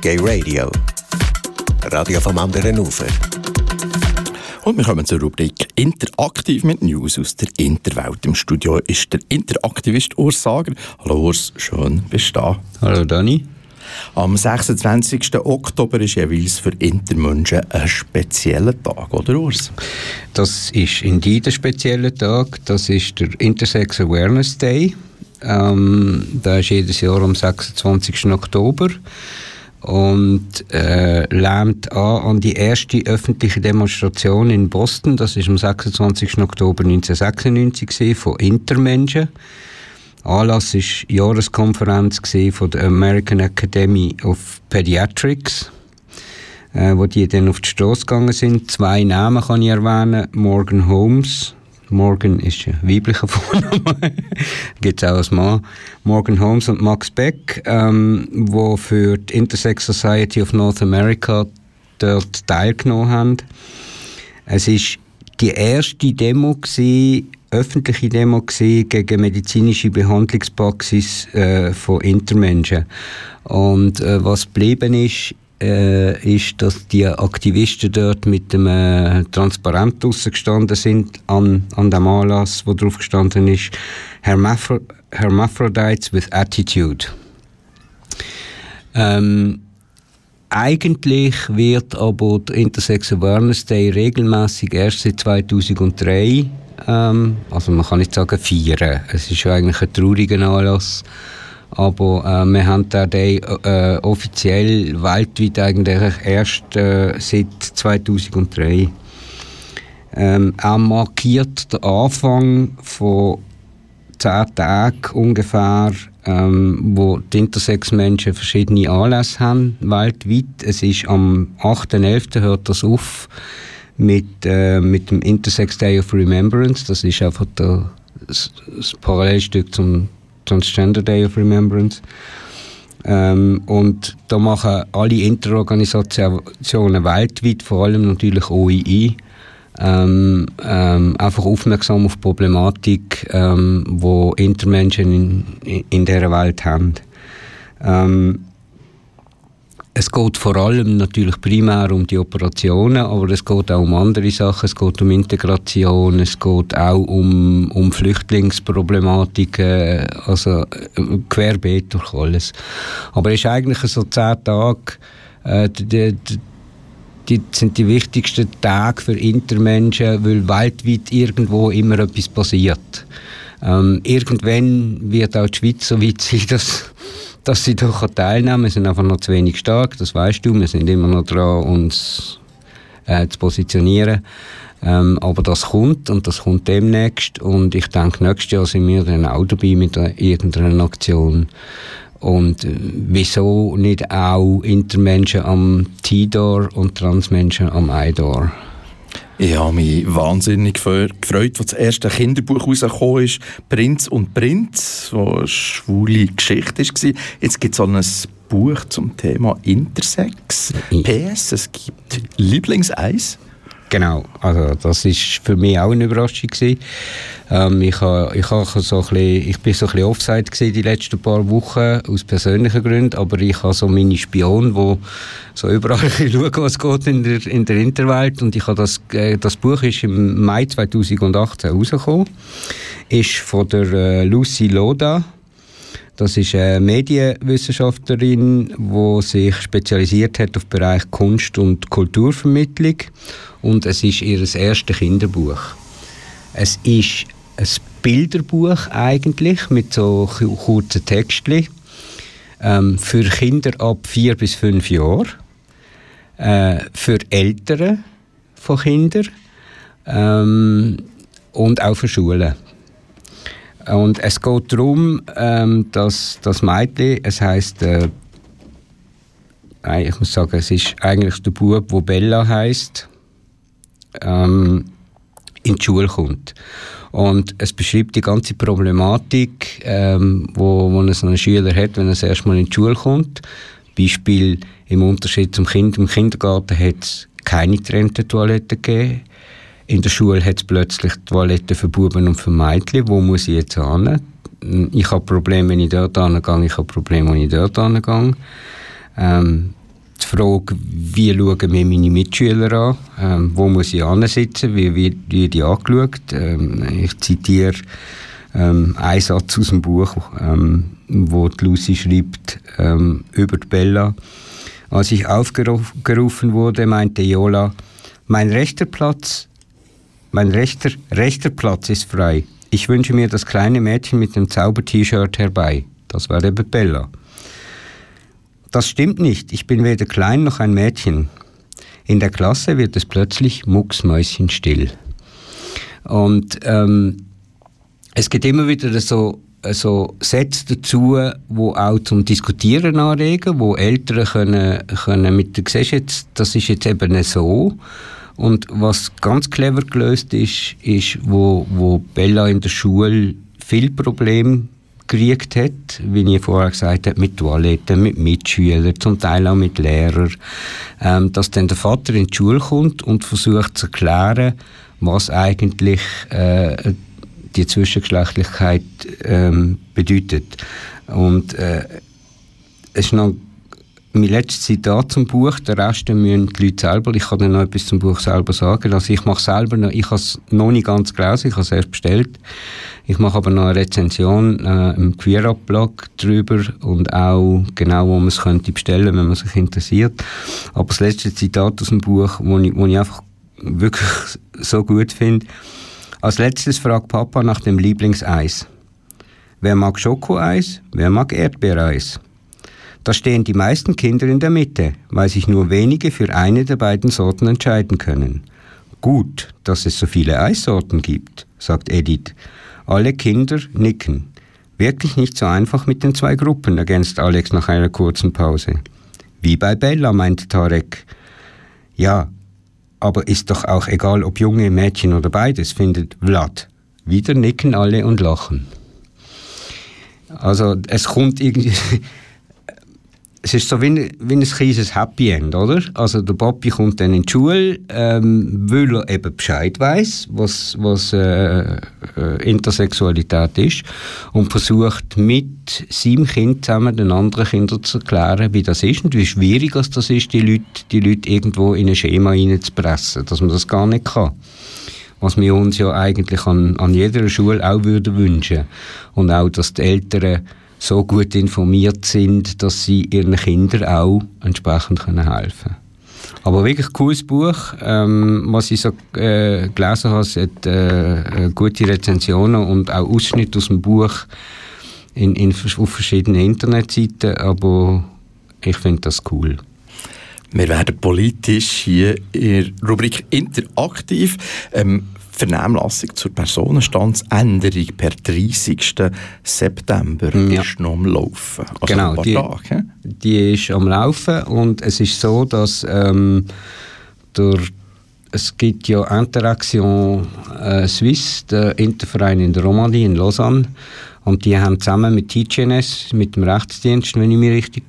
Gay Radio. Radio vom anderen Ufer. Und wir kommen zur Rubrik Interaktiv mit News aus der Interwelt. Im Studio ist der Interaktivist Urs Sager. Hallo Urs, schön bist du da. Hallo Dani. Am 26. Oktober ist jeweils für Intermenschen ein spezieller Tag, oder Urs? Das ist indeed ein spezieller Tag. Das ist der Intersex Awareness Day. Ähm, der ist jedes Jahr am 26. Oktober und äh, lernt an an die erste öffentliche Demonstration in Boston. Das ist am 26. Oktober 1996 von Intermenschen. Anlass ist die Jahreskonferenz von der American Academy of Pediatrics, äh, wo die dann auf die Straße gegangen sind. Zwei Namen kann ich erwähnen: Morgan Holmes. Morgan ist ein weiblicher Vorname, gibt es auch als Mann. Morgan Holmes und Max Beck, ähm, wo für die Intersex Society of North America dort teilgenommen haben. Es ist die erste Demo gewesen, öffentliche Demo gewesen gegen medizinische Behandlungspraxis äh, von Intermenschen. Und äh, was geblieben ist, äh, ist, dass die Aktivisten dort mit dem äh, Transparent gestanden sind an, an dem Anlass, wo drauf gestanden ist Hermaphro Hermaphrodites with Attitude. Ähm, eigentlich wird aber der Intersex Awareness Day regelmäßig erst seit 2003 ähm, also man kann nicht sagen feiern. Es ist eigentlich ein trauriger Anlass. Aber äh, wir haben den Day äh, offiziell weltweit eigentlich erst äh, seit 2003. Ähm, er markiert den Anfang von zehn Tagen ungefähr, ähm, wo die Intersex-Menschen verschiedene Anlässe haben weltweit. Es ist am 8.11. hört das auf mit, äh, mit dem Intersex Day of Remembrance. Das ist einfach der, das, das Parallelstück zum Transgender Day of Remembrance. Ähm, und da machen alle Interorganisationen weltweit, vor allem natürlich OII, ähm, ähm, einfach aufmerksam auf die Problematik, ähm, wo Intermenschen in, in dieser Welt haben. Ähm, es geht vor allem natürlich primär um die Operationen, aber es geht auch um andere Sachen. Es geht um Integration, es geht auch um, um Flüchtlingsproblematiken, also äh, querbeet durch alles. Aber es ist eigentlich so zehn Tage, äh, die, die, die sind die wichtigsten Tage für Intermenschen, weil weltweit irgendwo immer etwas passiert. Ähm, irgendwann wird auch die Schweiz so weit sein, dass dass sie doch teilnehmen. Wir sind einfach noch zu wenig stark, das weißt du. Wir sind immer noch dran, uns äh, zu positionieren. Ähm, aber das kommt und das kommt demnächst. Und ich denke, nächstes Jahr sind wir dann auch dabei mit irgendeiner Aktion. Und äh, wieso nicht auch Intermenschen am T-Door und Transmenschen am I-Door? Ich habe mich wahnsinnig gefreut, als das erste Kinderbuch rausgekommen ist, «Prinz und Prinz», was eine schwule Geschichte war. Jetzt gibt es auch ein Buch zum Thema Intersex. PS, es gibt Lieblingseis. Genau, also das ist für mich auch eine Überraschung. Ähm, ich, ha, ich, ha so ein bisschen, ich bin so ein bisschen Offside gewesen die letzten paar Wochen aus persönlichen Gründen, aber ich habe so meine Spion, wo so überall schauen, was geht in der, in der Interwelt. Und ich das, äh, das Buch ist im Mai 2018 rausgekommen, ist von der äh, Lucy Loda das ist eine Medienwissenschaftlerin, die sich spezialisiert hat auf den Bereich Kunst- und Kulturvermittlung. Und es ist ihr erstes Kinderbuch. Es ist ein Bilderbuch eigentlich mit so kurzen Texten ähm, für Kinder ab vier bis fünf Jahren, äh, für Eltern von Kindern ähm, und auch für Schulen. Und es geht darum, ähm, dass das Mädchen, es heißt, äh, ich muss sagen, es ist eigentlich der Bub, wo Bella heißt, ähm, in die Schule kommt. Und es beschreibt die ganze Problematik, ähm, wo, wo ein Schüler hat, wenn er das erste Mal in die Schule kommt. Beispiel im Unterschied zum Kind. Im Kindergarten hat es keine getrennte Toilette gegeben. In der Schule hat es plötzlich Toiletten für Buben und für Mädchen. Wo muss ich jetzt hin? Ich habe Probleme, wenn ich dort hingehe. Ich habe Probleme, wenn ich dort hingehe. Ähm, Frage, wie schauen wir meine Mitschüler an, ähm, wo muss ich ansitzen, wie wird die angeschaut. Ähm, ich zitiere ähm, einen Satz aus dem Buch, ähm, wo Lucy schreibt ähm, über die Bella. Als ich aufgerufen wurde, meinte Jola, mein rechter Platz, mein rechter, rechter Platz ist frei. Ich wünsche mir das kleine Mädchen mit dem Zauber-T-Shirt herbei. Das war der Bella. Das stimmt nicht. Ich bin weder klein noch ein Mädchen. In der Klasse wird es plötzlich mucksmäuschenstill. Und ähm, es gibt immer wieder so, so Sätze dazu, wo auch zum Diskutieren anregen, wo Eltern können, können mit der siehst jetzt, das ist jetzt eben so. Und was ganz clever gelöst ist, ist, wo, wo Bella in der Schule viel Probleme gekriegt hat, wie ich vorher gesagt habe, mit Toiletten, mit Mitschülern, zum Teil auch mit Lehrern, ähm, dass dann der Vater in die Schule kommt und versucht zu erklären, was eigentlich äh, die Zwischengeschlechtlichkeit ähm, bedeutet. Und äh, es ist noch mein letztes Zitat zum Buch, der Rest müssen die Leute selber, ich kann dann noch etwas zum Buch selber sagen, also ich mache selber noch, ich habe es noch nicht ganz gelesen, ich habe es erst bestellt, ich mache aber noch eine Rezension äh, im Queer-Up-Blog drüber und auch genau, wo man es könnte bestellen, wenn man sich interessiert. Aber das letzte Zitat aus dem Buch, wo ich, wo ich einfach wirklich so gut finde. Als letztes fragt Papa nach dem Lieblingseis. Wer mag Schokoeis? Wer mag Erdbeereis? Da stehen die meisten Kinder in der Mitte, weil sich nur wenige für eine der beiden Sorten entscheiden können. Gut, dass es so viele Eissorten gibt, sagt Edith. Alle Kinder nicken. Wirklich nicht so einfach mit den zwei Gruppen, ergänzt Alex nach einer kurzen Pause. Wie bei Bella, meinte Tarek. Ja, aber ist doch auch egal, ob junge Mädchen oder beides, findet Vlad. Wieder nicken alle und lachen. Also es kommt irgendwie, es ist so wie, wie ein kleines Happy End, oder? Also der Papi kommt dann in die Schule, ähm, weil er eben Bescheid weiß, was, was äh, äh, Intersexualität ist und versucht mit seinem Kind zusammen den anderen Kindern zu erklären, wie das ist und wie schwierig das ist, die Leute, die Leute irgendwo in ein Schema reinzupressen, dass man das gar nicht kann was wir uns ja eigentlich an, an jeder Schule auch würden wünschen und auch, dass die Eltern so gut informiert sind, dass sie ihren Kindern auch entsprechend helfen können. Aber wirklich ein cooles Buch. Ähm, was ich so äh, gelesen habe, es hat äh, gute Rezensionen und auch Ausschnitte aus dem Buch in, in, auf verschiedenen Internetseiten. Aber ich finde das cool. Wir werden politisch hier in der Rubrik interaktiv. Ähm, Vernehmlassung zur Personenstandsänderung per 30. September ja. ist noch am Laufen. Also genau, die, Tage, die ist am Laufen und es ist so, dass ähm, durch es gibt ja Interaction äh, Suisse, der Interverein in der Romandie in Lausanne, und die haben zusammen mit TGNS, mit dem Rechtsdienst, wenn ich mich richtig,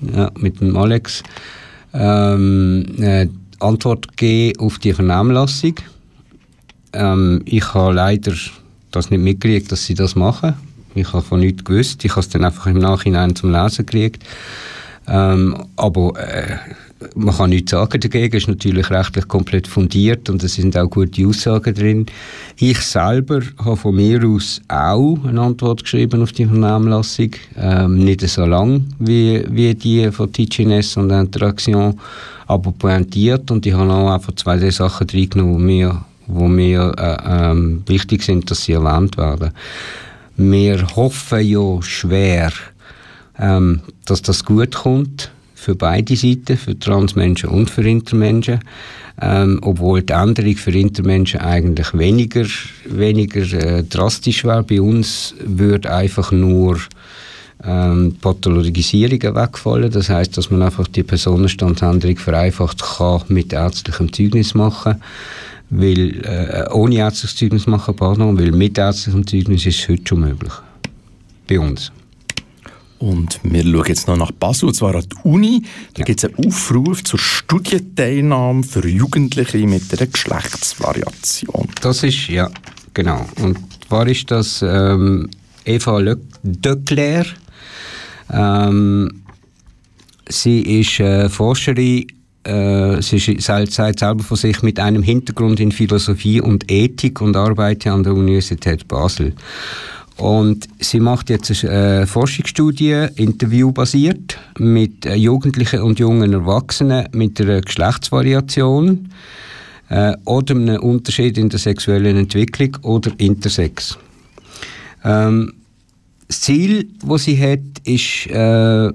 ja, mit dem Alex, ähm, äh, Antwort gegeben auf die Vernehmlassung. Ähm, ich habe leider das nicht mitgekriegt, dass sie das machen. Ich habe von nichts gewusst. Ich habe es dann einfach im Nachhinein zum Lesen gekriegt. Ähm, aber äh, man kann nichts sagen dagegen. Es ist natürlich rechtlich komplett fundiert und es sind auch gute Aussagen drin. Ich selber habe von mir aus auch eine Antwort geschrieben auf die Vernehmlassung. Ähm, nicht so lang wie, wie die von TGNS und Interaktion, aber pointiert und ich habe auch einfach zwei, drei Sachen reingenommen, die mir wo mir äh, ähm, wichtig sind, dass sie erlernt werden. Wir hoffen ja schwer, ähm, dass das gut kommt für beide Seiten, für Transmenschen und für Intermenschen. Ähm, obwohl die Änderung für Intermenschen eigentlich weniger, weniger äh, drastisch wäre. Bei uns würde einfach nur ähm, Pathologisierungen wegfallen. Das heißt, dass man einfach die Personenstandsänderung vereinfacht kann mit ärztlichem Zeugnis machen weil äh, ohne ärztliches Zeugnis machen, pardon, weil mit ärztlichem Zeugnis ist es heute schon möglich. Bei uns. Und wir schauen jetzt noch nach Basel, und zwar an die Uni. Da ja. gibt es einen Aufruf zur Studienteilnahme für Jugendliche mit einer Geschlechtsvariation. Das ist, ja, genau. Und zwar ist das ähm, Eva Döckler. Ähm, sie ist äh, Forscherin sie sagt selber von sich mit einem Hintergrund in Philosophie und Ethik und arbeitet an der Universität Basel. Und sie macht jetzt eine äh, Forschungsstudie, interviewbasiert, mit äh, Jugendlichen und jungen Erwachsenen mit einer Geschlechtsvariation äh, oder einem Unterschied in der sexuellen Entwicklung oder Intersex. Ähm, das Ziel, das sie hat, ist äh,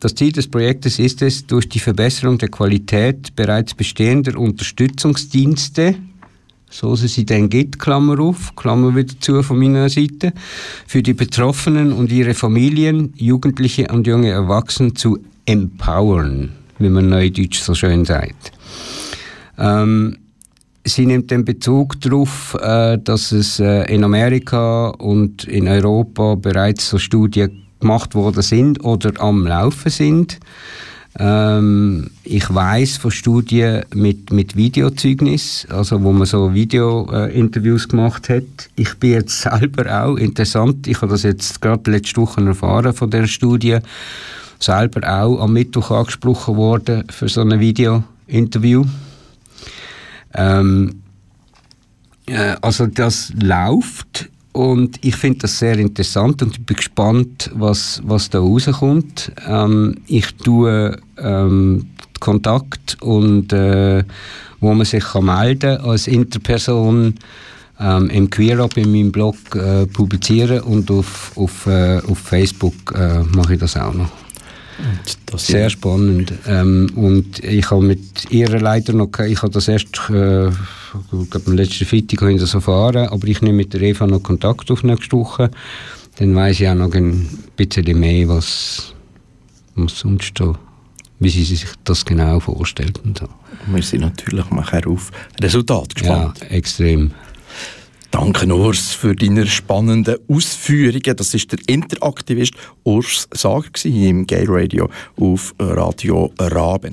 das Ziel des Projektes ist es, durch die Verbesserung der Qualität bereits bestehender Unterstützungsdienste, so es sie denn gibt, Klammer auf, Klammer wieder zu von meiner Seite, für die Betroffenen und ihre Familien, Jugendliche und junge Erwachsene zu empowern, wie man neudeutsch so schön sagt. Ähm, sie nimmt den Bezug darauf, äh, dass es äh, in Amerika und in Europa bereits so Studien gemacht worden sind oder am Laufen sind. Ähm, ich weiß von Studien mit, mit Videozeugnis, also wo man so Video-Interviews äh, gemacht hat. Ich bin jetzt selber auch interessant. Ich habe das jetzt gerade letzte Woche erfahren von der Studie. Selber auch am Mittwoch angesprochen worden für so ein Video-Interview. Ähm, äh, also das läuft und ich finde das sehr interessant und bin gespannt, was, was da rauskommt. Ähm, ich tue ähm, Kontakt und äh, wo man sich kann melden als Interperson ähm, im QueerUp in meinem Blog äh, publizieren und auf, auf, äh, auf Facebook äh, mache ich das auch noch. Sehr spannend. Ähm, und ich habe mit ihr leider noch, ich habe das erst, äh, ich glaube, am letzten Freitag habe ich das erfahren, aber ich nehme mit der Eva noch Kontakt auf nächste Woche. Dann weiß ich auch noch ein bisschen mehr, was, was sonst so, wie sie sich das genau vorstellt. Und so. Wir sind natürlich nachher auf Resultat gespannt. Ja, extrem. Danke Urs für deine spannenden Ausführungen. Das ist der Interaktivist Urs Sager im Gay Radio auf Radio Raben.